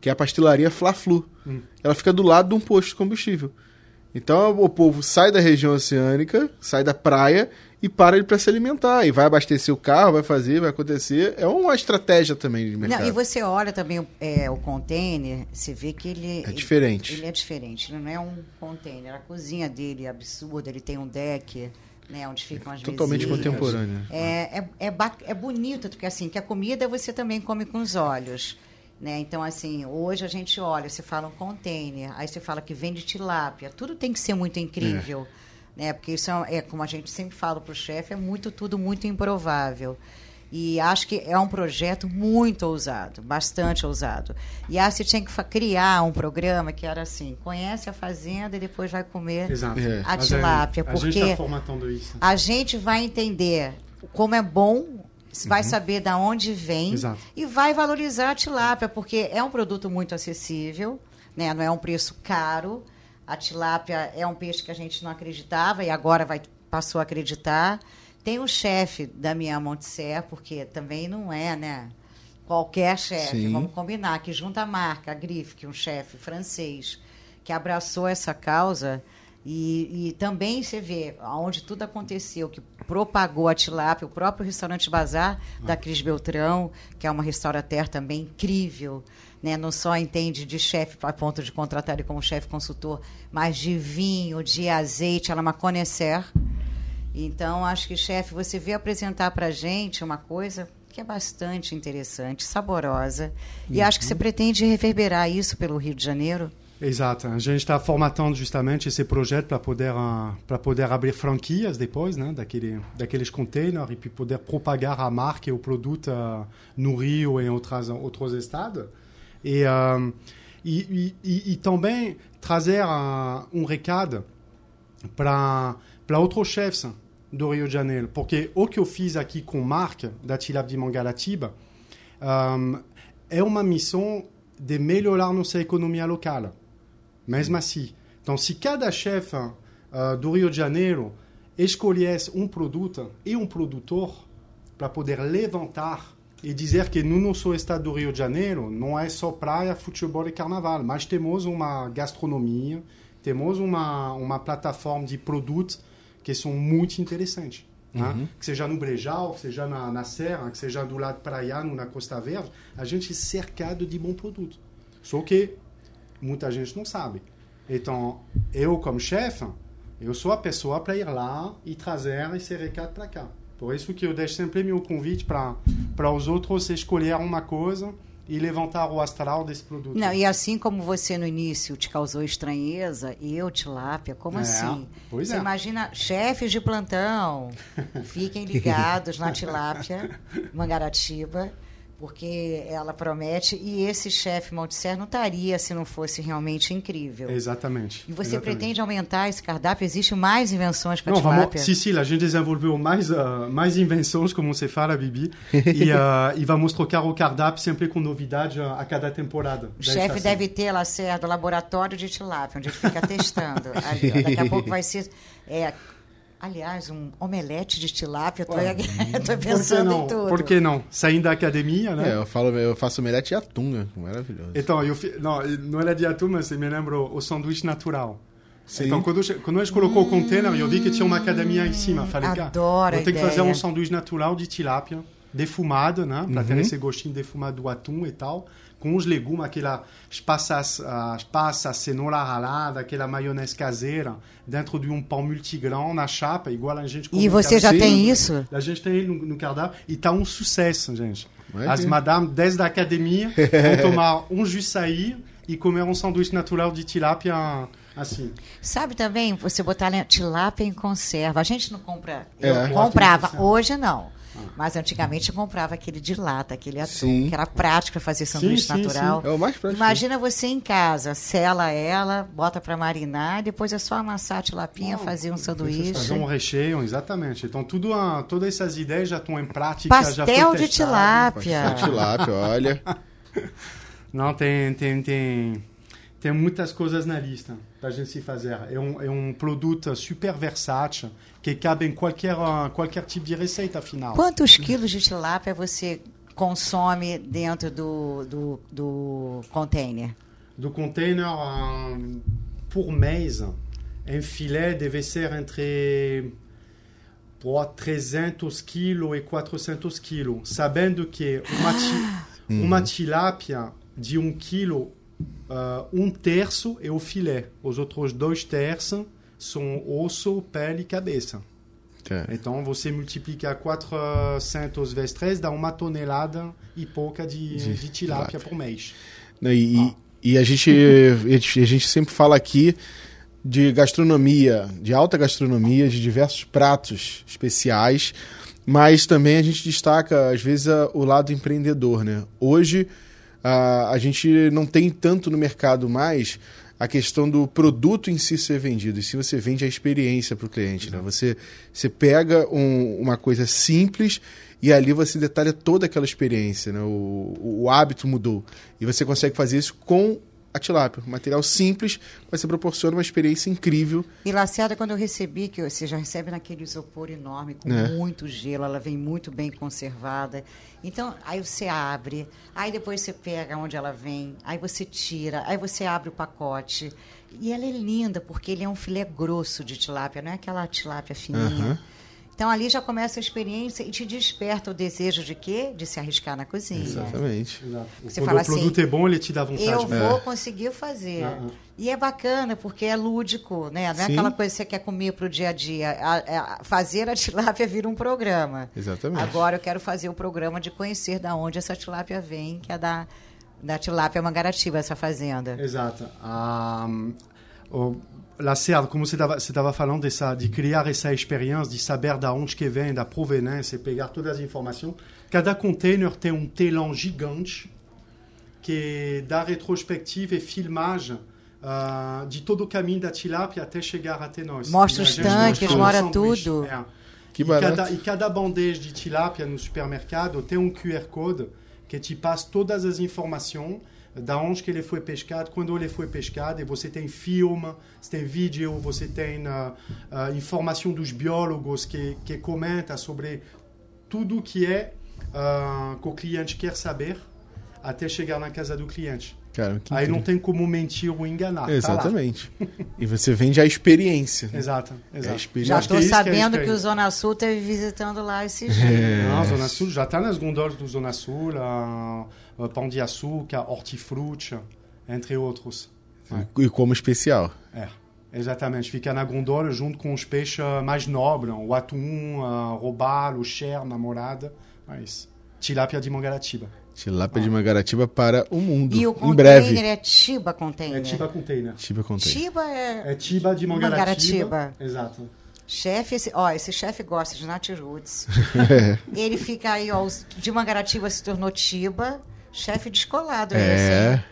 que é a pastelaria Fla-Flu. Ela fica do lado de um posto de combustível. Então o povo sai da região oceânica, sai da praia e para ele para se alimentar. E vai abastecer o carro, vai fazer, vai acontecer. É uma estratégia também de mercado. Não, e você olha também é, o container, você vê que ele É diferente. Ele, ele é diferente, ele não é um container. A cozinha dele é absurda, ele tem um deck, né, onde ficam as Totalmente mesinhas. contemporânea. É, é, é, é bonito, porque assim, que a comida você também come com os olhos. Né? Então, assim, hoje a gente olha, você fala um container, aí você fala que vende tilápia, tudo tem que ser muito incrível. Né? Porque isso é, é, como a gente sempre fala para o chefe, é muito, tudo muito improvável. E acho que é um projeto muito ousado, bastante ousado. E acho que tinha que criar um programa que era assim: conhece a fazenda e depois vai comer Exato. É. a tilápia. A gente Porque está formatando isso. a gente vai entender como é bom, vai saber da onde vem Exato. e vai valorizar a tilápia, porque é um produto muito acessível, né? não é um preço caro. A tilápia é um peixe que a gente não acreditava e agora vai, passou a acreditar. Tem o chefe Damião Montser, porque também não é, né? Qualquer chefe, vamos combinar, que junta a marca, a Grife, que é um chefe francês, que abraçou essa causa E, e também você vê onde tudo aconteceu, que propagou a tilápia, o próprio restaurante Bazar da Cris Beltrão, que é uma restaurateur também incrível, né? não só entende de chefe a ponto de contratar ele como chefe consultor, mas de vinho, de azeite, ela é uma conhecer. Então, acho que, chefe, você veio apresentar para a gente uma coisa que é bastante interessante, saborosa, e Uhum. acho que você pretende reverberar isso pelo Rio de Janeiro. Exato. A gente está formatando justamente esse projeto para poder uh, para poder abrir franquias depois, né, daquele daqueles containers e poder propagar a marca e o produto uh, no Rio e em outras outros estados. E, uh, e, e, e também trazer um recado para outros chefs do Rio de Janeiro, porque o que eu fiz aqui com marca da Tilap de Mangaratiba um, é uma missão de melhorar nossa economia local mesmo assim. Então, se cada chefe uh, do Rio de Janeiro escolhesse um produto e um produtor para poder levantar e dizer que no nosso estado do Rio de Janeiro não é só praia, futebol e carnaval, mas temos uma gastronomia, temos uma, uma plataforma de produtos que são muito interessantes. Né? Que seja no Brejal, que seja na, na Serra, que seja do lado praiano, na Costa Verde, a gente é cercado de bom produto. Só que muita gente não sabe. Então, eu, como chefe, eu sou a pessoa para ir lá e trazer esse recado para cá. Por isso que eu deixo sempre meu convite para os outros escolher uma coisa e levantar o astral desse produto. Não, e assim como você no início te causou estranheza, eu, tilápia, como É, assim? pois você é. imagina, chefes de plantão, fiquem ligados na tilápia, Mangaratiba, porque ela promete, e esse chefe Maltser não estaria se não fosse realmente incrível. Exatamente. E você exatamente. pretende aumentar esse cardápio? Existem mais invenções com a Não, tilápia? vamos, sim, sim, a gente desenvolveu mais, uh, mais invenções, como você fala, Bibi, e, uh, e vamos trocar o cardápio sempre com novidade uh, a cada temporada. O chefe estação. deve ter, Lacerda, laboratório de tilápia, onde ele fica testando. Daqui a pouco vai ser. é, aliás, um omelete de tilápia. Estou que pensando não? em tudo. Por que não? Saindo da academia, né? É, eu, falo, eu faço omelete e atum, né? maravilhoso. Então, eu fi... não, não era de atum, mas me lembro o sanduíche natural. Sim. Então, quando, eu- quando a gente colocou o container, eu vi que tinha uma academia em cima. Falei, cara, Adoro vou a ter que fazer um sanduíche natural de tilápia, defumado, né? Para ter esse gostinho defumado do atum e tal. Com os legumes, aquela passas, as passas, cenoura ralada, aquela maionese caseira, dentro de um pão multigrão na chapa, igual a gente E você já tem isso? A gente tem ele no, no cardápio e tá um sucesso, gente. Imagina. As madames, desde a academia, vão tomar um juiçaí e comer um sanduíche natural de tilápia assim. Sabe também, você botar né, tilápia em conserva. A gente não compra. É. Eu comprava, Ótimo. hoje não. Mas antigamente eu comprava aquele de lata, aquele atum, Sim. que era prático para fazer sanduíche sim, natural. sim. É o mais prático. Imagina você em casa, sela ela, bota para marinar, depois é só amassar a tilapinha, fazer um sanduíche. Fazer um recheio, exatamente. Então, tudo a, todas essas ideias já estão em prática. Pastel de testado. tilápia. Tilápia, olha. Não, tem, tem, tem, tem muitas coisas na lista para a gente se fazer. É um, é um produto super versátil que cabe em qualquer, ah, qualquer tipo de receita, afinal. Quantos quilos de tilápia você consome dentro do, do, do container? do container ah, por mês, um filé deve ser entre pô, 300 quilos e 400 quilos, sabendo que uma, ti- uma tilápia de um quilo, ah, um terço é o filé, os outros dois terços são osso, pele e cabeça. É. Então você multiplica 400 vezes 3, dá uma tonelada e pouca de, De de tilápia por mês. Né, E, e a, gente, a gente sempre fala aqui de gastronomia, de alta gastronomia, de diversos pratos especiais, mas também a gente destaca, às vezes, a- o lado empreendedor. Né? Hoje, a, a gente não tem tanto no mercado mais a questão do produto em si ser vendido, e se você vende a experiência para o cliente. Né? Você, você pega um- uma coisa simples e ali você detalha toda aquela experiência, né? o, o hábito mudou. E você consegue fazer isso com a tilápia. Um material simples, mas você proporciona uma experiência incrível. E laceada, quando eu recebi, que você já recebe naquele isopor enorme, com É. muito gelo, ela vem muito bem conservada. Então, aí você abre, aí depois você pega onde ela vem, aí você tira, aí você abre o pacote. E ela é linda, porque ele é um filé grosso de tilápia, não é aquela tilápia fininha. Aham. Então, ali já começa a experiência e te desperta o desejo de quê? De se arriscar na cozinha. Exatamente. Você Quando fala o produto assim, é bom, ele te dá vontade. Eu né? vou conseguir fazer. E é bacana, porque é lúdico, né? Não é Sim. aquela coisa que você quer comer para o dia a dia. A- a- fazer a tilápia vira um programa. Exatamente. Agora eu quero fazer o programa de conhecer da onde essa tilápia vem, que é da, da tilápia Mangaratiba, essa fazenda. Exato. Ah, o- la como você estava falando dessa, de criar essa experiência, de saber da onde que vem, da provenência, e pegar todas as informações. Cada container tem um telão gigante que dá retrospectiva e filmagem ah, de todo o caminho da tilápia até chegar até nós. Mostra a os tanques, mostra tudo. É. Que e barato. cada, e cada bandeja de tilápia no supermercado tem um QR Code que te passa todas as informações da onde que ele foi pescado, quando ele foi pescado, e você tem filme, você tem vídeo, você tem ah, ah, informação dos biólogos que, que comentam sobre tudo que é ah, que o cliente quer saber até chegar na casa do cliente. Cara, que Aí não tem como mentir ou enganar. tá. Exatamente. e você vende a experiência. né? Exato, É a exato. experiência. Já estou é isso que sabendo gente que o. Zona Sul esteve visitando lá esses É. dias. Não, Zona Sul já está nas gondolas do Zona Sul, a, a Pão de Açúcar, Hortifruti, entre outros. E como especial. É, exatamente. Fica na gondola junto com os peixes mais nobres, o atum, a robalo, o cher, namorada, mas tilápia de Mangaratiba. Tilápia de Mangaratiba para o mundo. E o em container breve. é Tiba Container. É tiba container. Tiba contei. Tiba é... É tiba de Mangaratiba. Mangaratiba. Exato. Chefe, esse, ó, esse chefe gosta de Nat Roots. Ele fica aí, ó, de Mangaratiba se tornou Tiba, chefe descolado. né, É. assim.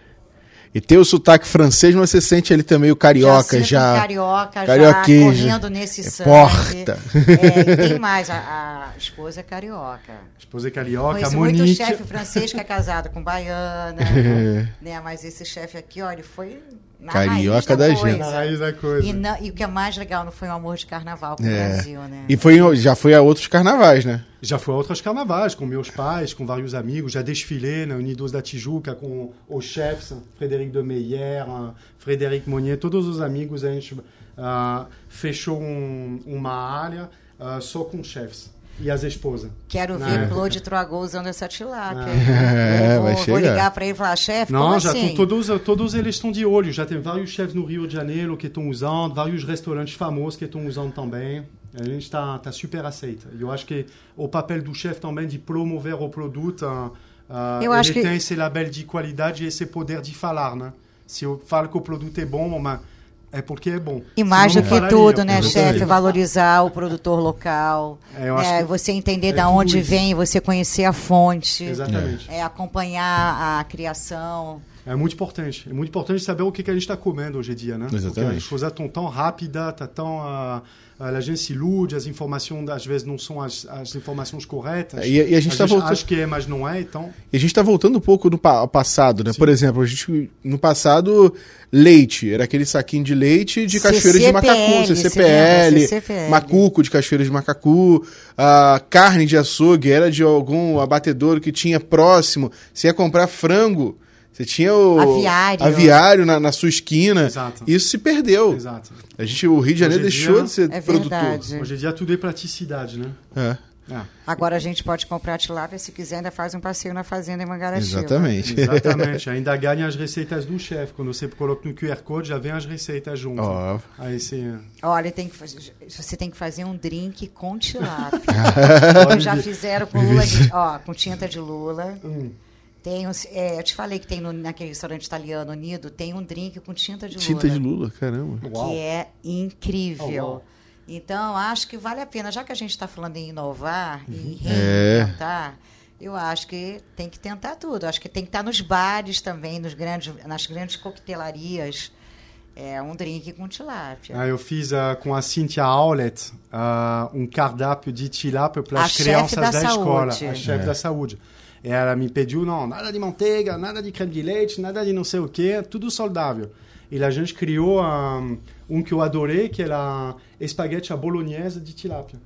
E tem o sotaque francês, mas você sente ali também o carioca já. um carioca, já correndo nesse É sangue. porta. É, e tem mais, a, a esposa é carioca. Esposa carioca, Conheço muito Monique. chefe francês que é casado com baiana, né? Mas esse chefe aqui, ó, ele foi na Carioca raiz da, da coisa. gente. Na raiz da coisa. E, não- e o que é mais legal não foi o amor de carnaval pro É. Brasil, né? E foi, já foi a outros carnavais, né? Já fui a outros carnavais com meus pais, com vários amigos. Já desfilei na Unidos da Tijuca com os chefs, Frédéric de Meyer, Frédéric Monnier, todos os amigos. A gente ah, fechou um- uma área ah, só com chefs e as esposas. Quero ver época. Claude Troagô usando essa tilápia. É, Eu vai vou, vou chegar. ligar para ele e falar, chefe, Não, como já assim? todos, todos eles estão de olho. Já tem vários chefs no Rio de Janeiro que estão usando, vários restaurantes famosos que estão usando também. A gente está tá super aceita. Eu acho que o papel do chefe também de promover o produto, ah, Eu ele acho que- tem esse label de qualidade e esse poder de falar, né? Se eu falo que o produto é bom, mas é porque é bom. E mais do que tudo, né, chefe? Valorizar o produtor local. É, eu né, acho que Você entender é da tudo onde isso. vem, você conhecer a fonte. Exatamente. É, acompanhar a criação. É muito importante. É muito importante saber o que, que a gente está comendo hoje em dia, né? Exatamente. Porque as coisas estão tão rápidas, tá tão... ah, a gente se ilude, as informações às vezes não são as, as informações corretas. E- e a gente tá voltando- acha que é, mas não é, então... E a gente tá voltando um pouco no pa- ao passado, né? Por exemplo, a gente, no passado, leite. Era aquele saquinho de leite de cachoeira de macacu, você CCPL? CCPL. macuco de cachoeira de macacu, a carne de açougue era de algum abatedouro que tinha próximo. Você ia comprar frango, você tinha o Aviário. aviário na, na sua esquina. Exato. Isso se perdeu. Exato. A gente, o Rio de Janeiro deixou dia- de ser É produtor. verdade. Hoje em dia tudo é praticidade, né? É, É. Agora a gente pode comprar tilápia, se quiser, ainda faz um passeio na fazenda em Mangaratiba. exatamente. Exatamente. Ainda ganha as receitas do chefe. Quando você coloca no QR Code, já vem as receitas junto. Ó, Aí você... Olha, tem que fazer, você tem que fazer um drink com tilápia. Já fizeram com lula, de- ó, com tinta de lula. Hum. Tem é, eu te falei que tem no, naquele restaurante italiano Nido, tem um drink com tinta de lula. tinta de lula, caramba. Uau. Que é incrível. Oh, uau. Então, acho que vale a pena, já que a gente está falando em inovar e Uhum. É. reinventar, eu acho que tem que tentar tudo. Acho que tem que estar nos bares também, nos grandes, nas grandes coquetelarias. É um drink com tilápia. Ah, eu fiz ah, com a Cynthia Aulet ah, um cardápio de tilápia para as crianças da da, escola, saúde. a chefe da saúde. E ela me pediu, não, nada de manteiga, nada de creme de leite, nada de não sei o quê, tudo saudável. E a gente criou um, um que eu adorei, que era espaguete à bolonhesa de tilápia.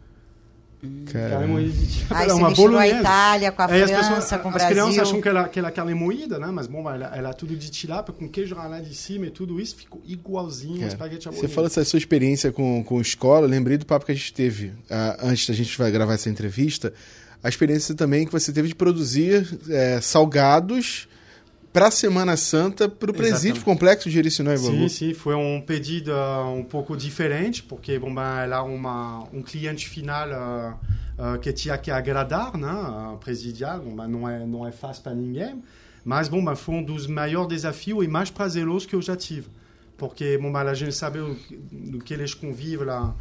Carne moída de tilápia. Aí é você uma bolonhesa. Itália com a Aí as França, pessoas, com o as Brasil. crianças acham que ela, que ela é carne moída, né? Mas bom, ela, ela é tudo de tilápia, com queijo ralado de cima e tudo isso, ficou igualzinho Cara, espaguete à Você bolonhesa. falou dessa sua experiência com, com escola, lembrei do papo que a gente teve ah, antes da gente vai gravar essa entrevista. A experiência também que você teve de produzir eh, salgados para a Semana Santa para o presídio complexo de Jericinó e Sim, Bangu. sim, foi um pedido uh, um pouco diferente, porque bom, ben, é uma, um cliente final uh, uh, que tinha que agradar, né, uh, presidial, bom, ben, não, é, não é fácil para ninguém, mas bom, ben, foi um dos maiores desafios e mais prazerosos que eu já tive, porque bom, ben, a gente sabe do que eles convivem lá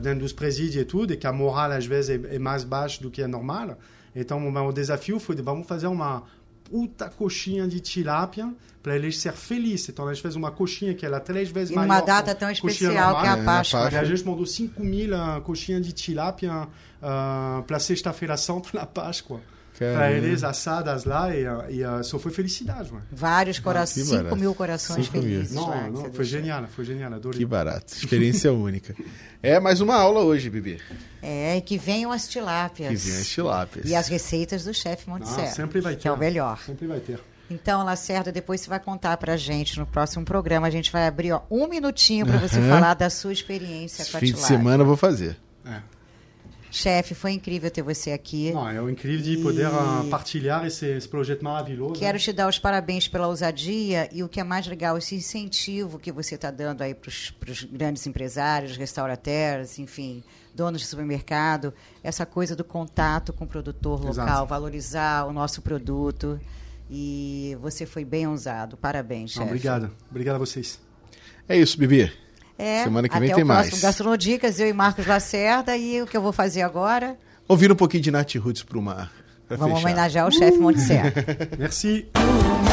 dentro dos presídios e tudo, e que a moral às vezes é, mais baixa do que é normal, então o desafio foi de vamos fazer uma puta coxinha de tilápia para eles ser felizes. Então, a gente fez uma coxinha que era três vezes E maior. numa data que tão especial que é a normal. Páscoa. E a gente mandou 5 mil coxinhas de tilápia uh, para sexta-feira santa na Páscoa. Para eles assadas lá e, e uh, só foi felicidade. Mano. Vários corações, que 5 barato. mil corações Cinco mil. felizes. Não, lá não, foi deixou. genial, foi genial, adorei. Que barato. Experiência única. É mais uma aula hoje, Bibi. É, e que venham as tilápias. Que vem as tilápias. E as receitas do chefe Não, Montserrat. sempre vai ter. Que é o melhor. Sempre vai ter. Então, Lacerda, depois você vai contar pra gente no próximo programa. A gente vai abrir ó, um minutinho para você Aham. falar da sua experiência Esse com a fim de tilápia. semana eu vou fazer. É. Chefe, foi incrível ter você aqui. Não, é incrível de poder uh, partilhar esse, esse projeto maravilhoso. Quero te dar os parabéns pela ousadia e o que é mais legal, esse incentivo que você está dando aí para os grandes empresários, restaurateurs, enfim, donos de supermercado, essa coisa do contato com o produtor local, Exato. valorizar o nosso produto. E você foi bem ousado. Parabéns, chefe. obrigado. Obrigado a vocês. É isso, Bibi. É, Semana que até vem o tem mais. Gastronodicas, eu e Marcos Lacerda. E o que eu vou fazer agora? Ouvir um pouquinho de Nath Roots pro mar. Pra Vamos fechar. homenagear o chefe Montserrat. Merci. Uma